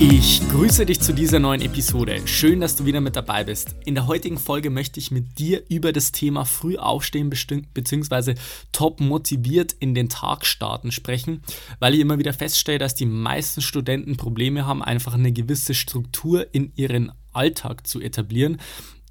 Ich grüße dich zu dieser neuen Episode. Schön, dass du wieder mit dabei bist. In der heutigen Folge möchte ich mit dir über das Thema früh aufstehen bzw. top motiviert in den Tag starten sprechen, weil ich immer wieder feststelle, dass die meisten Studenten Probleme haben, einfach eine gewisse Struktur in ihren Alltag zu etablieren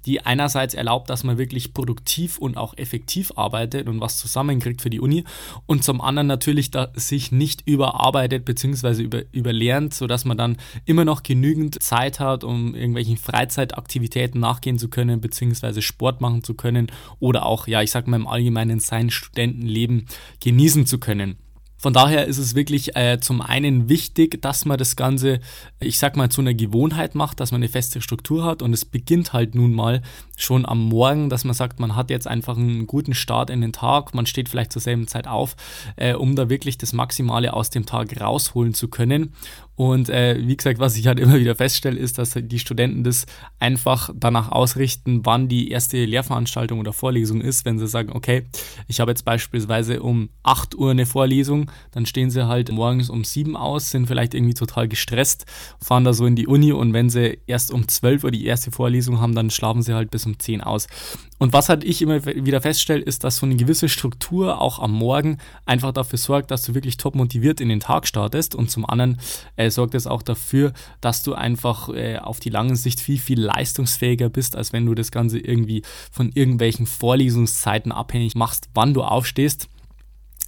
die einerseits erlaubt, dass man wirklich produktiv und auch effektiv arbeitet und was zusammenkriegt für die Uni und zum anderen natürlich da sich nicht überarbeitet bzw. Über, überlernt, sodass man dann immer noch genügend Zeit hat, um irgendwelchen Freizeitaktivitäten nachgehen zu können bzw. Sport machen zu können oder auch, ja, ich sag mal im Allgemeinen sein Studentenleben genießen zu können. Von daher ist es wirklich äh, zum einen wichtig, dass man das Ganze, ich sag mal, zu einer Gewohnheit macht, dass man eine feste Struktur hat. Und es beginnt halt nun mal schon am Morgen, dass man sagt, man hat jetzt einfach einen guten Start in den Tag, man steht vielleicht zur selben Zeit auf, äh, um da wirklich das Maximale aus dem Tag rausholen zu können. Und äh, wie gesagt, was ich halt immer wieder feststelle, ist, dass die Studenten das einfach danach ausrichten, wann die erste Lehrveranstaltung oder Vorlesung ist. Wenn sie sagen, okay, ich habe jetzt beispielsweise um 8 Uhr eine Vorlesung, dann stehen sie halt morgens um 7 aus, sind vielleicht irgendwie total gestresst, fahren da so in die Uni und wenn sie erst um 12 Uhr die erste Vorlesung haben, dann schlafen sie halt bis um 10 aus. Und was halt ich immer wieder feststelle, ist, dass so eine gewisse Struktur auch am Morgen einfach dafür sorgt, dass du wirklich top motiviert in den Tag startest und zum anderen äh, sorgt es auch dafür, dass du einfach äh, auf die lange Sicht viel, viel leistungsfähiger bist, als wenn du das Ganze irgendwie von irgendwelchen Vorlesungszeiten abhängig machst, wann du aufstehst.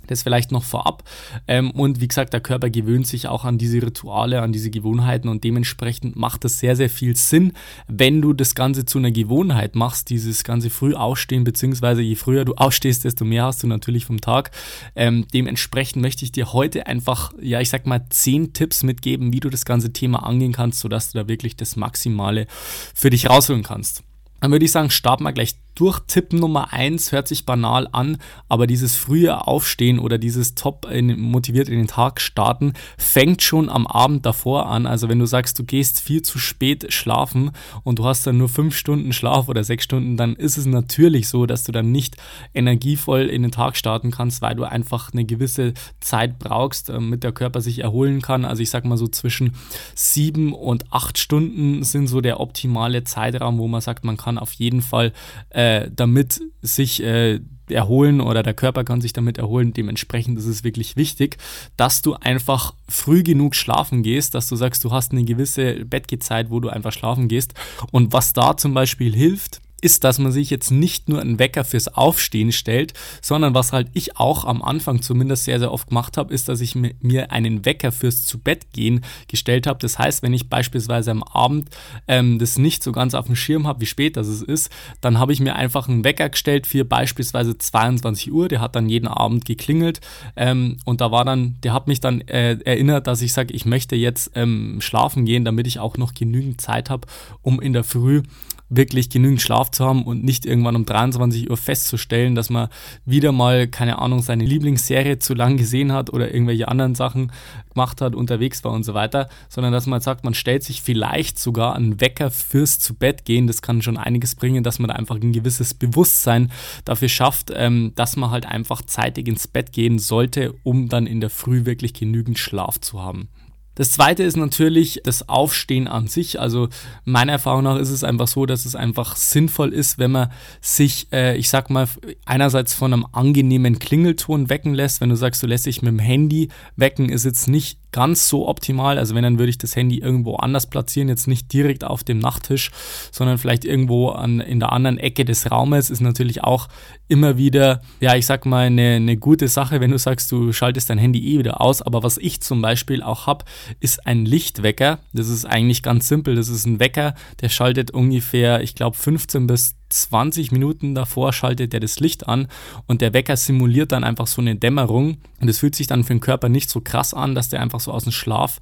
Das vielleicht noch vorab. Ähm, und wie gesagt, der Körper gewöhnt sich auch an diese Rituale, an diese Gewohnheiten und dementsprechend macht es sehr, sehr viel Sinn, wenn du das Ganze zu einer Gewohnheit machst, dieses ganze früh aufstehen, beziehungsweise je früher du aufstehst, desto mehr hast du natürlich vom Tag. Ähm, dementsprechend möchte ich dir heute einfach, ja, ich sag mal, zehn Tipps mitgeben, wie du das ganze Thema angehen kannst, sodass du da wirklich das Maximale für dich rausholen kannst. Dann würde ich sagen, starten wir gleich durch. Tipp Nummer 1 hört sich banal an, aber dieses frühe Aufstehen oder dieses top in, motiviert in den Tag starten fängt schon am Abend davor an. Also wenn du sagst, du gehst viel zu spät schlafen und du hast dann nur 5 Stunden Schlaf oder 6 Stunden, dann ist es natürlich so, dass du dann nicht energievoll in den Tag starten kannst, weil du einfach eine gewisse Zeit brauchst, damit der Körper sich erholen kann. Also ich sag mal so zwischen 7 und 8 Stunden sind so der optimale Zeitraum, wo man sagt, man kann auf jeden Fall äh, äh, damit sich äh, erholen oder der Körper kann sich damit erholen. Dementsprechend ist es wirklich wichtig, dass du einfach früh genug schlafen gehst, dass du sagst, du hast eine gewisse Bettgezeit, wo du einfach schlafen gehst. Und was da zum Beispiel hilft, ist, dass man sich jetzt nicht nur einen Wecker fürs Aufstehen stellt, sondern was halt ich auch am Anfang zumindest sehr, sehr oft gemacht habe, ist, dass ich mir einen Wecker fürs zu Bett gehen gestellt habe. Das heißt, wenn ich beispielsweise am Abend ähm, das nicht so ganz auf dem Schirm habe, wie spät das ist, dann habe ich mir einfach einen Wecker gestellt für beispielsweise 22 Uhr. Der hat dann jeden Abend geklingelt ähm, und da war dann, der hat mich dann äh, erinnert, dass ich sage, ich möchte jetzt ähm, schlafen gehen, damit ich auch noch genügend Zeit habe, um in der Früh wirklich genügend Schlaf zu haben und nicht irgendwann um 23 Uhr festzustellen, dass man wieder mal, keine Ahnung, seine Lieblingsserie zu lang gesehen hat oder irgendwelche anderen Sachen gemacht hat, unterwegs war und so weiter, sondern dass man sagt, man stellt sich vielleicht sogar einen Wecker fürs zu Bett gehen. Das kann schon einiges bringen, dass man da einfach ein gewisses Bewusstsein dafür schafft, ähm, dass man halt einfach zeitig ins Bett gehen sollte, um dann in der Früh wirklich genügend Schlaf zu haben. Das zweite ist natürlich das Aufstehen an sich. Also meiner Erfahrung nach ist es einfach so, dass es einfach sinnvoll ist, wenn man sich, äh, ich sag mal, einerseits von einem angenehmen Klingelton wecken lässt. Wenn du sagst, du lässt dich mit dem Handy wecken, ist jetzt nicht ganz so optimal. Also wenn, dann würde ich das Handy irgendwo anders platzieren, jetzt nicht direkt auf dem Nachttisch, sondern vielleicht irgendwo an, in der anderen Ecke des Raumes. Ist natürlich auch immer wieder, ja, ich sag mal, eine, eine gute Sache, wenn du sagst, du schaltest dein Handy eh wieder aus. Aber was ich zum Beispiel auch habe, ist ein Lichtwecker. Das ist eigentlich ganz simpel. Das ist ein Wecker, der schaltet ungefähr, ich glaube, 15 bis 20 Minuten davor schaltet er das Licht an und der Wecker simuliert dann einfach so eine Dämmerung und es fühlt sich dann für den Körper nicht so krass an, dass der einfach so aus dem Schlaf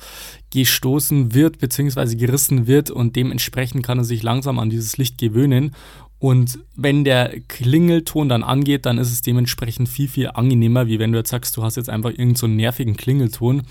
gestoßen wird bzw. gerissen wird und dementsprechend kann er sich langsam an dieses Licht gewöhnen Und wenn der Klingelton dann angeht, dann ist es dementsprechend viel, viel angenehmer, wie wenn du jetzt sagst, du hast jetzt einfach irgendeinen so nervigen Klingelton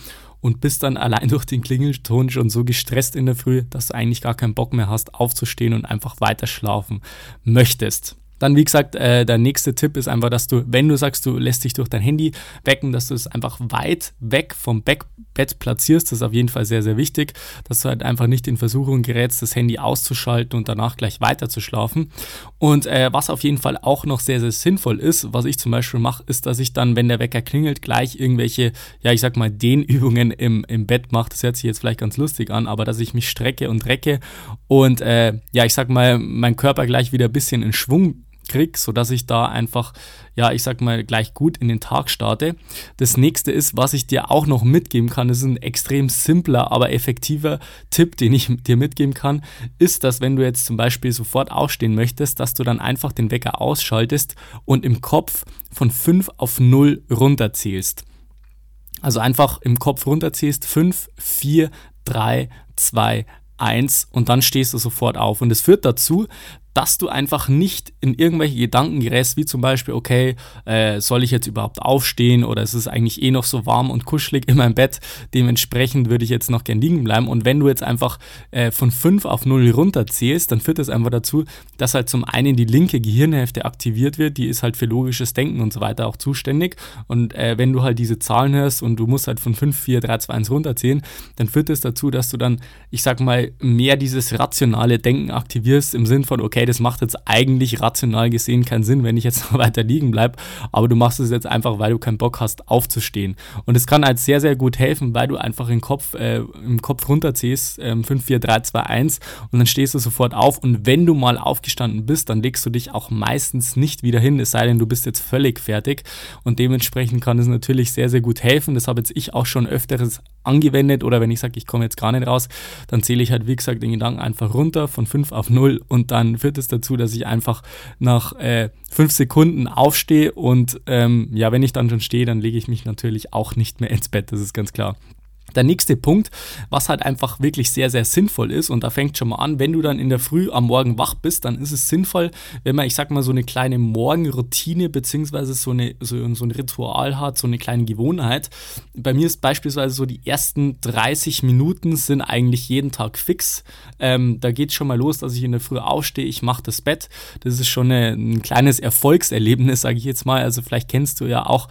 und bist dann allein durch den Klingelton schon so gestresst in der Früh, dass du eigentlich gar keinen Bock mehr hast, aufzustehen und einfach weiter schlafen möchtest. Dann, wie gesagt, äh, der nächste Tipp ist einfach, dass du, wenn du sagst, du lässt dich durch dein Handy wecken, dass du es einfach weit weg vom Bett platzierst. Das ist auf jeden Fall sehr, sehr wichtig, dass du halt einfach nicht in Versuchung gerätst, das Handy auszuschalten und danach gleich weiter zu schlafen. Und äh, was auf jeden Fall auch noch sehr, sehr sinnvoll ist, was ich zum Beispiel mache, ist, dass ich dann, wenn der Wecker klingelt, gleich irgendwelche, ja, ich sag mal, Dehnübungen im, im Bett mache. Das hört sich jetzt vielleicht ganz lustig an, aber dass ich mich strecke und recke und, äh, ja, ich sag mal, mein Körper gleich wieder ein bisschen in Schwung kriege, sodass ich da einfach, ja, ich sag mal, gleich gut in den Tag starte. Das nächste ist, was ich dir auch noch mitgeben kann, das ist ein extrem simpler, aber effektiver Tipp, den ich dir mitgeben kann, ist, dass wenn du jetzt zum Beispiel sofort aufstehen möchtest, dass du dann einfach den Wecker ausschaltest und im Kopf von 5 auf 0 runterzählst. Also einfach im Kopf runterzählst 5, 4, 3, 2, 1 und dann stehst du sofort auf. Und es führt dazu, dass du einfach nicht in irgendwelche Gedanken gerätst, wie zum Beispiel, okay, äh, soll ich jetzt überhaupt aufstehen oder ist es eigentlich eh noch so warm und kuschelig in meinem Bett, dementsprechend würde ich jetzt noch gern liegen bleiben. Und wenn du jetzt einfach äh, von 5 auf 0 runterzählst, dann führt das einfach dazu, dass halt zum einen die linke Gehirnhälfte aktiviert wird, die ist halt für logisches Denken und so weiter auch zuständig. Und äh, wenn du halt diese Zahlen hörst und du musst halt von 5, 4, 3, 2, 1 runterzählen, dann führt das dazu, dass du dann, ich sag mal, mehr dieses rationale Denken aktivierst im Sinn von, okay, okay, das macht jetzt eigentlich rational gesehen keinen Sinn, wenn ich jetzt noch weiter liegen bleibe, aber du machst es jetzt einfach, weil du keinen Bock hast, aufzustehen. Und es kann halt sehr, sehr gut helfen, weil du einfach im Kopf, äh, im Kopf runterziehst, äh, 5, 4, 3, 2, 1 und dann stehst du sofort auf und wenn du mal aufgestanden bist, dann legst du dich auch meistens nicht wieder hin, es sei denn, du bist jetzt völlig fertig und dementsprechend kann es natürlich sehr, sehr gut helfen. Das habe jetzt ich auch schon öfteres angewendet oder wenn ich sage, ich komme jetzt gar nicht raus, dann zähle ich halt, wie gesagt, den Gedanken einfach runter von 5 auf 0 und dann führt es dazu, dass ich einfach nach äh, 5 Sekunden aufstehe und ähm, ja, wenn ich dann schon stehe, dann lege ich mich natürlich auch nicht mehr ins Bett, das ist ganz klar. Der nächste Punkt, was halt einfach wirklich sehr, sehr sinnvoll ist, und da fängt schon mal an, wenn du dann in der Früh am Morgen wach bist, dann ist es sinnvoll, wenn man, ich sag mal, so eine kleine Morgenroutine beziehungsweise so, so, so ein Ritual hat, so eine kleine Gewohnheit. Bei mir ist beispielsweise so, die ersten 30 Minuten sind eigentlich jeden Tag fix. Ähm, da geht schon mal los, dass ich in der Früh aufstehe, ich mache das Bett. Das ist schon eine, ein kleines Erfolgserlebnis, sage ich jetzt mal. Also vielleicht kennst du ja auch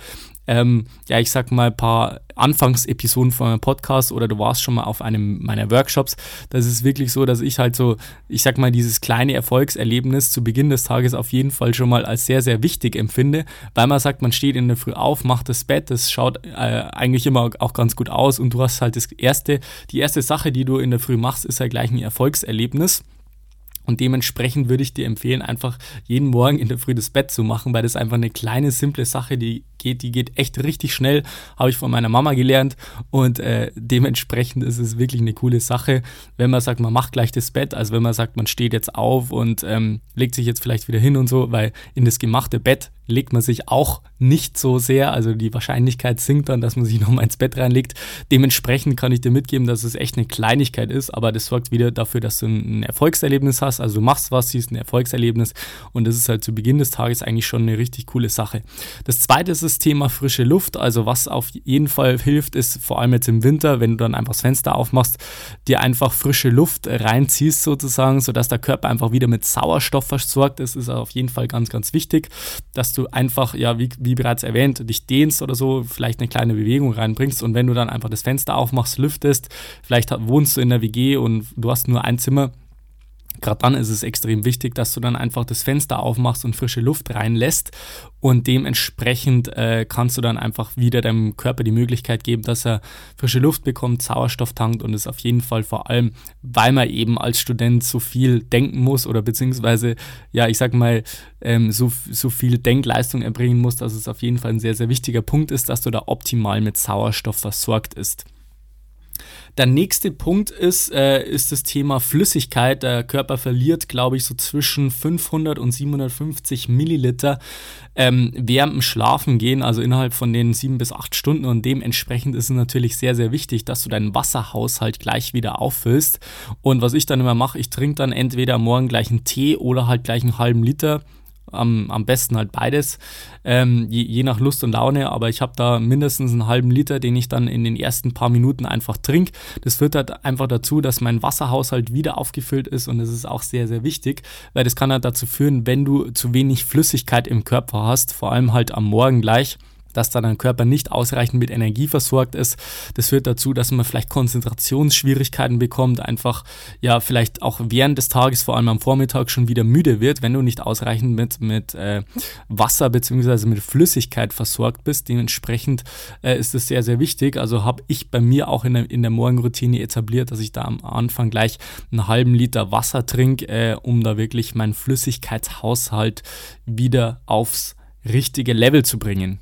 ähm, ja, ich sag mal, ein paar Anfangsepisoden von meinem Podcast oder du warst schon mal auf einem meiner Workshops. Das ist wirklich so, dass ich halt so, ich sag mal, dieses kleine Erfolgserlebnis zu Beginn des Tages auf jeden Fall schon mal als sehr, sehr wichtig empfinde, weil man sagt, man steht in der Früh auf, macht das Bett, das schaut äh, eigentlich immer auch ganz gut aus und du hast halt das erste, die erste Sache, die du in der Früh machst, ist halt gleich ein Erfolgserlebnis. Und dementsprechend würde ich dir empfehlen, einfach jeden Morgen in der Früh das Bett zu machen, weil das einfach eine kleine, simple Sache, die geht, die geht echt richtig schnell, habe ich von meiner Mama gelernt und äh, dementsprechend ist es wirklich eine coole Sache, wenn man sagt, man macht gleich das Bett, als wenn man sagt, man steht jetzt auf und ähm, legt sich jetzt vielleicht wieder hin und so, weil in das gemachte Bett legt man sich auch nicht so sehr. Also die Wahrscheinlichkeit sinkt dann, dass man sich nochmal ins Bett reinlegt. Dementsprechend kann ich dir mitgeben, dass es echt eine Kleinigkeit ist, aber das sorgt wieder dafür, dass du ein Erfolgserlebnis hast. Also du machst was, siehst ein Erfolgserlebnis und das ist halt zu Beginn des Tages eigentlich schon eine richtig coole Sache. Das zweite ist das Thema frische Luft. Also was auf jeden Fall hilft, ist vor allem jetzt im Winter, wenn du dann einfach das Fenster aufmachst, dir einfach frische Luft reinziehst sozusagen, sodass der Körper einfach wieder mit Sauerstoff versorgt ist. Ist auf jeden Fall ganz, ganz wichtig, dass du einfach, ja, wie, wie bereits erwähnt, dich dehnst oder so, vielleicht eine kleine Bewegung reinbringst und wenn du dann einfach das Fenster aufmachst, lüftest, vielleicht wohnst du in der WG und du hast nur ein Zimmer, Gerade dann ist es extrem wichtig, dass du dann einfach das Fenster aufmachst und frische Luft reinlässt und dementsprechend äh, kannst du dann einfach wieder deinem Körper die Möglichkeit geben, dass er frische Luft bekommt, Sauerstoff tankt und es auf jeden Fall vor allem, weil man eben als Student so viel denken muss oder beziehungsweise, ja, ich sag mal, ähm, so, so viel Denkleistung erbringen muss, dass es auf jeden Fall ein sehr, sehr wichtiger Punkt ist, dass du da optimal mit Sauerstoff versorgt ist. Der nächste Punkt ist, äh, ist das Thema Flüssigkeit. Der Körper verliert, glaube ich, so zwischen 500 und 750 Milliliter ähm, während dem Schlafen gehen, also innerhalb von den sieben bis acht Stunden. Und dementsprechend ist es natürlich sehr, sehr wichtig, dass du deinen Wasserhaushalt gleich wieder auffüllst. Und was ich dann immer mache, ich trinke dann entweder morgen gleich einen Tee oder halt gleich einen halben Liter am, am besten halt beides, ähm, je, je, nach Lust und Laune. Aber ich habe da mindestens einen halben Liter, den ich dann in den ersten paar Minuten einfach trinke. Das führt halt einfach dazu, dass mein Wasserhaushalt wieder aufgefüllt ist und das ist auch sehr, sehr wichtig, weil das kann halt dazu führen, wenn du zu wenig Flüssigkeit im Körper hast, vor allem halt am Morgen gleich, dass dann dein Körper nicht ausreichend mit Energie versorgt ist. Das führt dazu, dass man vielleicht Konzentrationsschwierigkeiten bekommt, einfach ja vielleicht auch während des Tages, vor allem am Vormittag schon wieder müde wird, wenn du nicht ausreichend mit, mit äh, Wasser bzw. mit Flüssigkeit versorgt bist. Dementsprechend äh, ist es sehr, sehr wichtig. Also habe ich bei mir auch in der, in der Morgenroutine etabliert, dass ich da am Anfang gleich einen halben Liter Wasser trinke, äh, um da wirklich meinen Flüssigkeitshaushalt wieder aufs richtige Level zu bringen.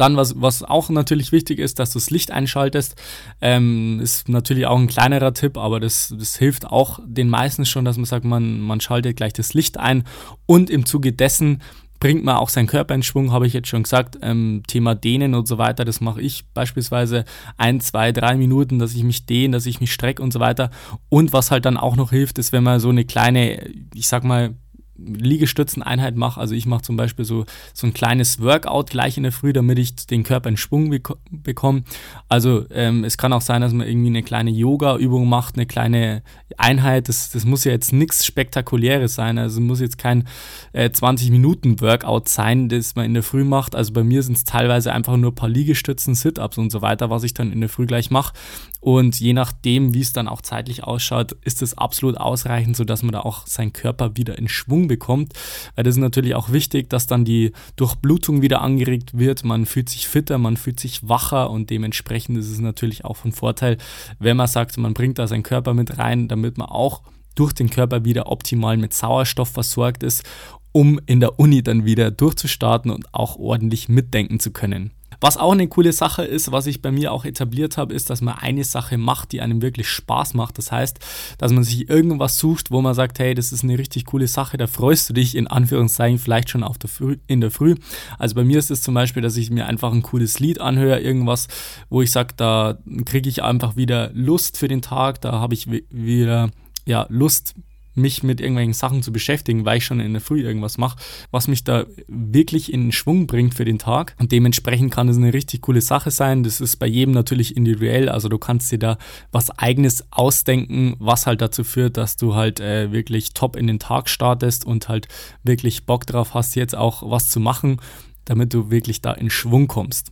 Dann, was, was auch natürlich wichtig ist, dass du das Licht einschaltest. Ähm, ist natürlich auch ein kleinerer Tipp, aber das, das hilft auch den meisten schon, dass man sagt, man, man schaltet gleich das Licht ein und im Zuge dessen bringt man auch seinen Körper in Schwung, habe ich jetzt schon gesagt. Ähm, Thema Dehnen und so weiter, das mache ich beispielsweise ein, zwei, drei Minuten, dass ich mich dehne, dass ich mich strecke und so weiter. Und was halt dann auch noch hilft, ist, wenn man so eine kleine, ich sag mal, Liegestützeneinheit mache. Also ich mache zum Beispiel so, so ein kleines Workout gleich in der Früh, damit ich den Körper in Schwung bek bekomme. Also ähm, es kann auch sein, dass man irgendwie eine kleine Yoga-Übung macht, eine kleine Einheit. Das, das muss ja jetzt nichts Spektakuläres sein. Also muss jetzt kein äh, 20-Minuten-Workout sein, das man in der Früh macht. Also bei mir sind es teilweise einfach nur ein paar Liegestützen, Sit-Ups und so weiter, was ich dann in der Früh gleich mache. Und je nachdem, wie es dann auch zeitlich ausschaut, ist es absolut ausreichend, sodass man da auch seinen Körper wieder in Schwung bekommt. Weil das ist natürlich auch wichtig, dass dann die Durchblutung wieder angeregt wird. Man fühlt sich fitter, man fühlt sich wacher und dementsprechend ist es natürlich auch von Vorteil, wenn man sagt, man bringt da seinen Körper mit rein, damit man auch durch den Körper wieder optimal mit Sauerstoff versorgt ist, um in der Uni dann wieder durchzustarten und auch ordentlich mitdenken zu können. Was auch eine coole Sache ist, was ich bei mir auch etabliert habe, ist, dass man eine Sache macht, die einem wirklich Spaß macht. Das heißt, dass man sich irgendwas sucht, wo man sagt, hey, das ist eine richtig coole Sache, da freust du dich in Anführungszeichen vielleicht schon auf der Früh, in der Früh. Also bei mir ist es zum Beispiel, dass ich mir einfach ein cooles Lied anhöre, irgendwas, wo ich sage, da kriege ich einfach wieder Lust für den Tag, da habe ich wieder ja, Lust, mich mit irgendwelchen Sachen zu beschäftigen, weil ich schon in der Früh irgendwas mache, was mich da wirklich in Schwung bringt für den Tag. Und dementsprechend kann es eine richtig coole Sache sein. Das ist bei jedem natürlich individuell. Also du kannst dir da was eigenes ausdenken, was halt dazu führt, dass du halt äh, wirklich top in den Tag startest und halt wirklich Bock drauf hast, jetzt auch was zu machen, damit du wirklich da in Schwung kommst.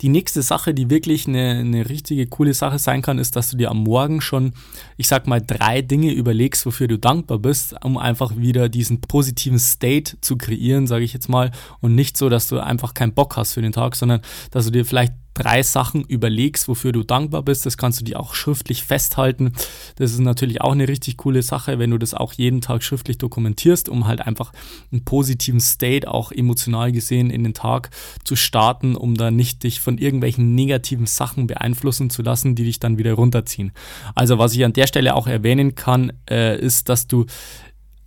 Die nächste Sache, die wirklich eine, eine richtige coole Sache sein kann, ist, dass du dir am Morgen schon, ich sag mal, drei Dinge überlegst, wofür du dankbar bist, um einfach wieder diesen positiven State zu kreieren, sage ich jetzt mal. Und nicht so, dass du einfach keinen Bock hast für den Tag, sondern dass du dir vielleicht drei Sachen überlegst, wofür du dankbar bist. Das kannst du dir auch schriftlich festhalten. Das ist natürlich auch eine richtig coole Sache, wenn du das auch jeden Tag schriftlich dokumentierst, um halt einfach einen positiven State auch emotional gesehen in den Tag zu starten, um da nicht dich von irgendwelchen negativen Sachen beeinflussen zu lassen, die dich dann wieder runterziehen. Also was ich an der Stelle auch erwähnen kann, äh, ist, dass du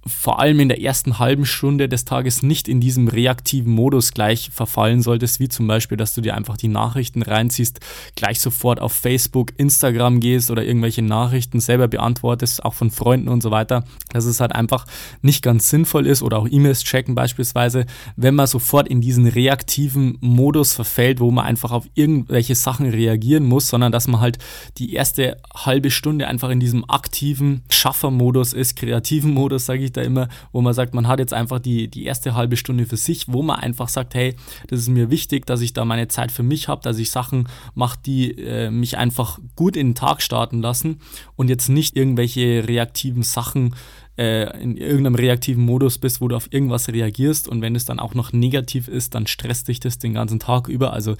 vor allem in der ersten halben Stunde des Tages nicht in diesem reaktiven Modus gleich verfallen solltest, wie zum Beispiel, dass du dir einfach die Nachrichten reinziehst, gleich sofort auf Facebook, Instagram gehst oder irgendwelche Nachrichten selber beantwortest, auch von Freunden und so weiter, dass es halt einfach nicht ganz sinnvoll ist oder auch E-Mails checken beispielsweise, wenn man sofort in diesen reaktiven Modus verfällt, wo man einfach auf irgendwelche Sachen reagieren muss, sondern dass man halt die erste halbe Stunde einfach in diesem aktiven Schaffermodus ist, kreativen Modus, sage ich ich da immer, wo man sagt, man hat jetzt einfach die, die erste halbe Stunde für sich, wo man einfach sagt, hey, das ist mir wichtig, dass ich da meine Zeit für mich habe, dass ich Sachen mache, die äh, mich einfach gut in den Tag starten lassen und jetzt nicht irgendwelche reaktiven Sachen äh, in irgendeinem reaktiven Modus bist, wo du auf irgendwas reagierst und wenn es dann auch noch negativ ist, dann stresst dich das den ganzen Tag über. Also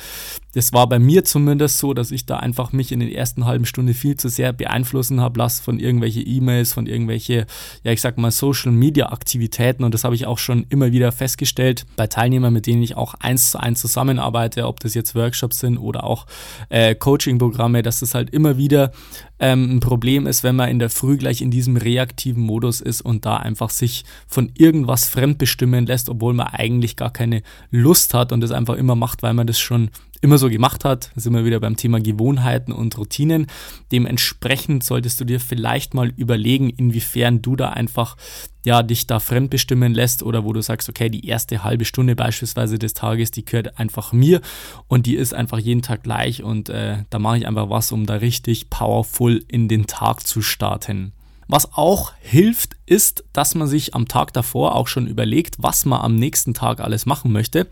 das war bei mir zumindest so, dass ich da einfach mich in den ersten halben Stunde viel zu sehr beeinflussen habe lassen von irgendwelche E-Mails, von irgendwelche, ja ich sag mal Social Media Aktivitäten und das habe ich auch schon immer wieder festgestellt bei Teilnehmern, mit denen ich auch eins zu eins zusammenarbeite, ob das jetzt Workshops sind oder auch äh, Coaching-Programme, dass das halt immer wieder ähm, ein Problem ist, wenn man in der Früh gleich in diesem reaktiven Modus ist und da einfach sich von irgendwas fremdbestimmen lässt, obwohl man eigentlich gar keine Lust hat und das einfach immer macht, weil man das schon immer so gemacht hat. Da sind wir wieder beim Thema Gewohnheiten und Routinen. Dementsprechend solltest du dir vielleicht mal überlegen, inwiefern du da einfach ja, dich da fremdbestimmen lässt oder wo du sagst, okay, die erste halbe Stunde beispielsweise des Tages, die gehört einfach mir und die ist einfach jeden Tag gleich und äh, da mache ich einfach was, um da richtig powerful in den Tag zu starten. Was auch hilft, ist, dass man sich am Tag davor auch schon überlegt, was man am nächsten Tag alles machen möchte.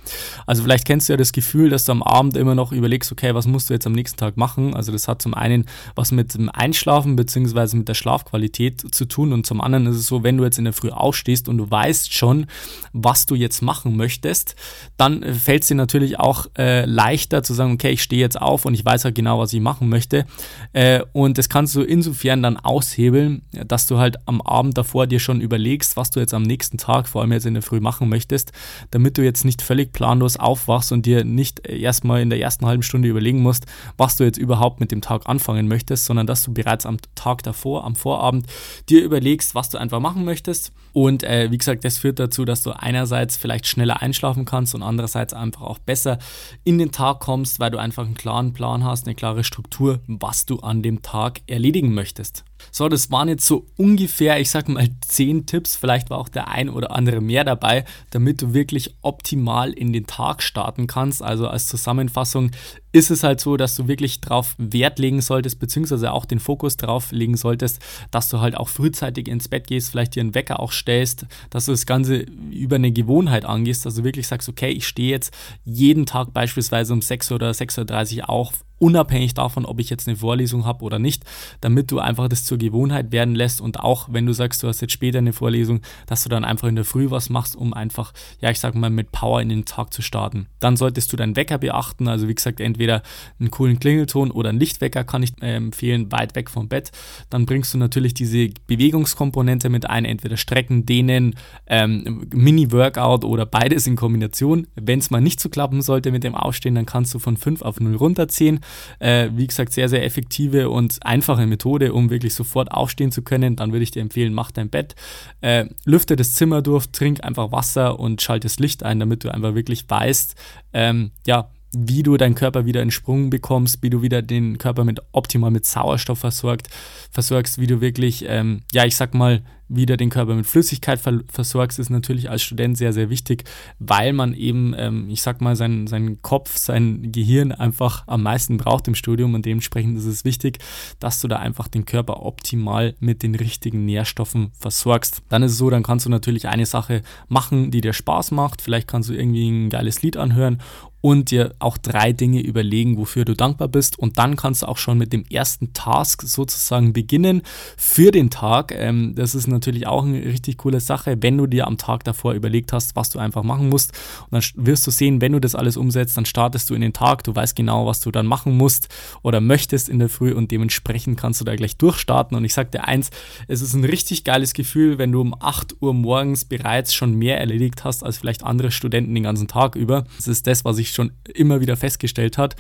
Also vielleicht kennst du ja das Gefühl, dass du am Abend immer noch überlegst, okay, was musst du jetzt am nächsten Tag machen? Also das hat zum einen was mit dem Einschlafen bzw. mit der Schlafqualität zu tun und zum anderen ist es so, wenn du jetzt in der Früh aufstehst und du weißt schon, was du jetzt machen möchtest, dann fällt es dir natürlich auch äh, leichter zu sagen, okay, ich stehe jetzt auf und ich weiß halt genau, was ich machen möchte. Äh, und das kannst du insofern dann aushebeln, dass du halt am Abend davor dir schon überlegst, was du jetzt am nächsten Tag, vor allem jetzt in der Früh machen möchtest, damit du jetzt nicht völlig planlos aufwachst und dir nicht erstmal in der ersten halben Stunde überlegen musst, was du jetzt überhaupt mit dem Tag anfangen möchtest, sondern dass du bereits am Tag davor, am Vorabend, dir überlegst, was du einfach machen möchtest. Und äh, wie gesagt, das führt dazu, dass du einerseits vielleicht schneller einschlafen kannst und andererseits einfach auch besser in den Tag kommst, weil du einfach einen klaren Plan hast, eine klare Struktur, was du an dem Tag erledigen möchtest. So, das waren jetzt so ungefähr, ich sag mal, 10 Tipps, vielleicht war auch der ein oder andere mehr dabei, damit du wirklich optimal in den Tag starten kannst. Also als Zusammenfassung ist es halt so, dass du wirklich darauf Wert legen solltest, beziehungsweise auch den Fokus darauf legen solltest, dass du halt auch frühzeitig ins Bett gehst, vielleicht dir einen Wecker auch stellst, dass du das Ganze über eine Gewohnheit angehst, dass du wirklich sagst, okay, ich stehe jetzt jeden Tag beispielsweise um 6 oder 6.30 Uhr auf unabhängig davon, ob ich jetzt eine Vorlesung habe oder nicht, damit du einfach das zur Gewohnheit werden lässt und auch wenn du sagst, du hast jetzt später eine Vorlesung, dass du dann einfach in der Früh was machst, um einfach, ja, ich sag mal, mit Power in den Tag zu starten. Dann solltest du deinen Wecker beachten, also wie gesagt, entweder einen coolen Klingelton oder einen Lichtwecker kann ich äh, empfehlen, weit weg vom Bett. Dann bringst du natürlich diese Bewegungskomponente mit ein, entweder Strecken, Dehnen, ähm, Mini-Workout oder beides in Kombination. Wenn es mal nicht so klappen sollte mit dem Aufstehen, dann kannst du von 5 auf 0 runterziehen äh, wie gesagt, sehr, sehr effektive und einfache Methode, um wirklich sofort aufstehen zu können. Dann würde ich dir empfehlen, mach dein Bett, äh, lüfte das Zimmer durch, trink einfach Wasser und schalte das Licht ein, damit du einfach wirklich weißt, ähm, ja, wie du deinen Körper wieder in Sprung bekommst, wie du wieder den Körper mit optimal mit Sauerstoff versorgt, versorgst, wie du wirklich, ähm, ja, ich sag mal, wieder den Körper mit Flüssigkeit versorgst, ist natürlich als Student sehr, sehr wichtig, weil man eben, ähm, ich sag mal, seinen, seinen Kopf, sein Gehirn einfach am meisten braucht im Studium und dementsprechend ist es wichtig, dass du da einfach den Körper optimal mit den richtigen Nährstoffen versorgst. Dann ist es so, dann kannst du natürlich eine Sache machen, die dir Spaß macht. Vielleicht kannst du irgendwie ein geiles Lied anhören und dir auch drei Dinge überlegen, wofür du dankbar bist. Und dann kannst du auch schon mit dem ersten Task sozusagen beginnen für den Tag. Ähm, das ist natürlich auch eine richtig coole Sache, wenn du dir am Tag davor überlegt hast, was du einfach machen musst. Und dann wirst du sehen, wenn du das alles umsetzt, dann startest du in den Tag, du weißt genau, was du dann machen musst oder möchtest in der Früh und dementsprechend kannst du da gleich durchstarten. Und ich sag dir eins, es ist ein richtig geiles Gefühl, wenn du um 8 Uhr morgens bereits schon mehr erledigt hast als vielleicht andere Studenten den ganzen Tag über. Das ist das, was ich sich schon immer wieder festgestellt hat.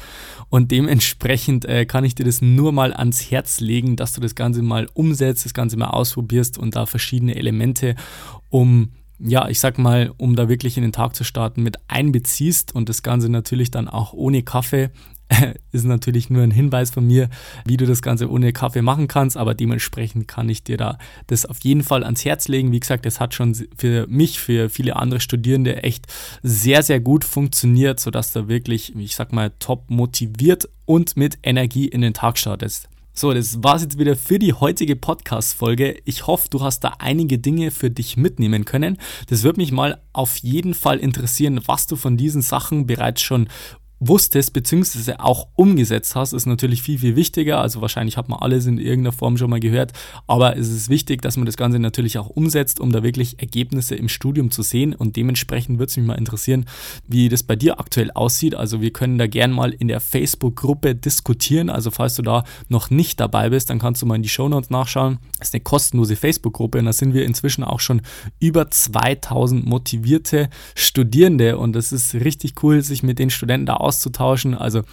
Und dementsprechend äh, kann ich dir das nur mal ans Herz legen, dass du das Ganze mal umsetzt, das Ganze mal ausprobierst und da verschiedene Elemente, um ja, ich sag mal, um da wirklich in den Tag zu starten, mit einbeziehst und das Ganze natürlich dann auch ohne Kaffee ist natürlich nur ein Hinweis von mir, wie du das Ganze ohne Kaffee machen kannst, aber dementsprechend kann ich dir da das auf jeden Fall ans Herz legen. Wie gesagt, das hat schon für mich, für viele andere Studierende echt sehr, sehr gut funktioniert, sodass du wirklich, ich sag mal, top motiviert und mit Energie in den Tag startest. So, das war's jetzt wieder für die heutige Podcast-Folge. Ich hoffe, du hast da einige Dinge für dich mitnehmen können. Das würde mich mal auf jeden Fall interessieren, was du von diesen Sachen bereits schon wusstest bzw. auch umgesetzt hast, ist natürlich viel, viel wichtiger. Also wahrscheinlich hat man alles in irgendeiner Form schon mal gehört, aber es ist wichtig, dass man das Ganze natürlich auch umsetzt, um da wirklich Ergebnisse im Studium zu sehen. Und dementsprechend würde es mich mal interessieren, wie das bei dir aktuell aussieht. Also wir können da gern mal in der Facebook-Gruppe diskutieren. Also falls du da noch nicht dabei bist, dann kannst du mal in die Shownotes nachschauen. Das ist eine kostenlose Facebook-Gruppe und da sind wir inzwischen auch schon über 2000 motivierte Studierende und das ist richtig cool, sich mit den Studenten da auszutauschen. Also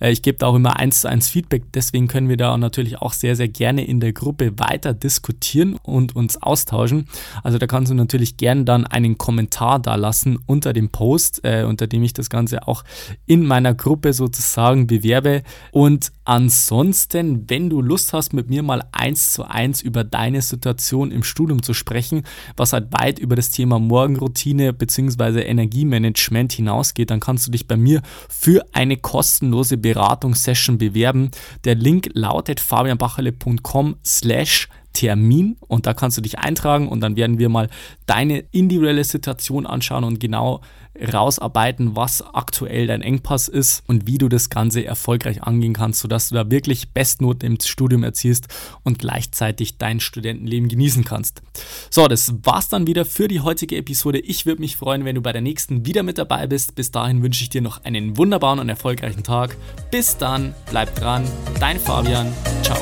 äh, ich gebe da auch immer eins zu eins Feedback, deswegen können wir da natürlich auch sehr, sehr gerne in der Gruppe weiter diskutieren und uns austauschen. Also da kannst du natürlich gerne dann einen Kommentar da lassen unter dem Post, äh, unter dem ich das Ganze auch in meiner Gruppe sozusagen bewerbe. Und ansonsten, wenn du Lust hast, mit mir mal eins zu eins über deine Situation im Studium zu sprechen, was halt weit über das Thema Morgenroutine bzw. Energiemanagement hinausgeht, dann kannst du dich bei mir für eine kostenlose Beratungssession bewerben. Der Link lautet fabianbacherle.com slash Termin und da kannst du dich eintragen und dann werden wir mal deine individuelle Situation anschauen und genau rausarbeiten, was aktuell dein Engpass ist und wie du das Ganze erfolgreich angehen kannst, sodass du da wirklich Bestnoten im Studium erzielst und gleichzeitig dein Studentenleben genießen kannst. So, das war's dann wieder für die heutige Episode. Ich würde mich freuen, wenn du bei der nächsten wieder mit dabei bist. Bis dahin wünsche ich dir noch einen wunderbaren und erfolgreichen Tag. Bis dann, bleib dran, dein Fabian. Ciao.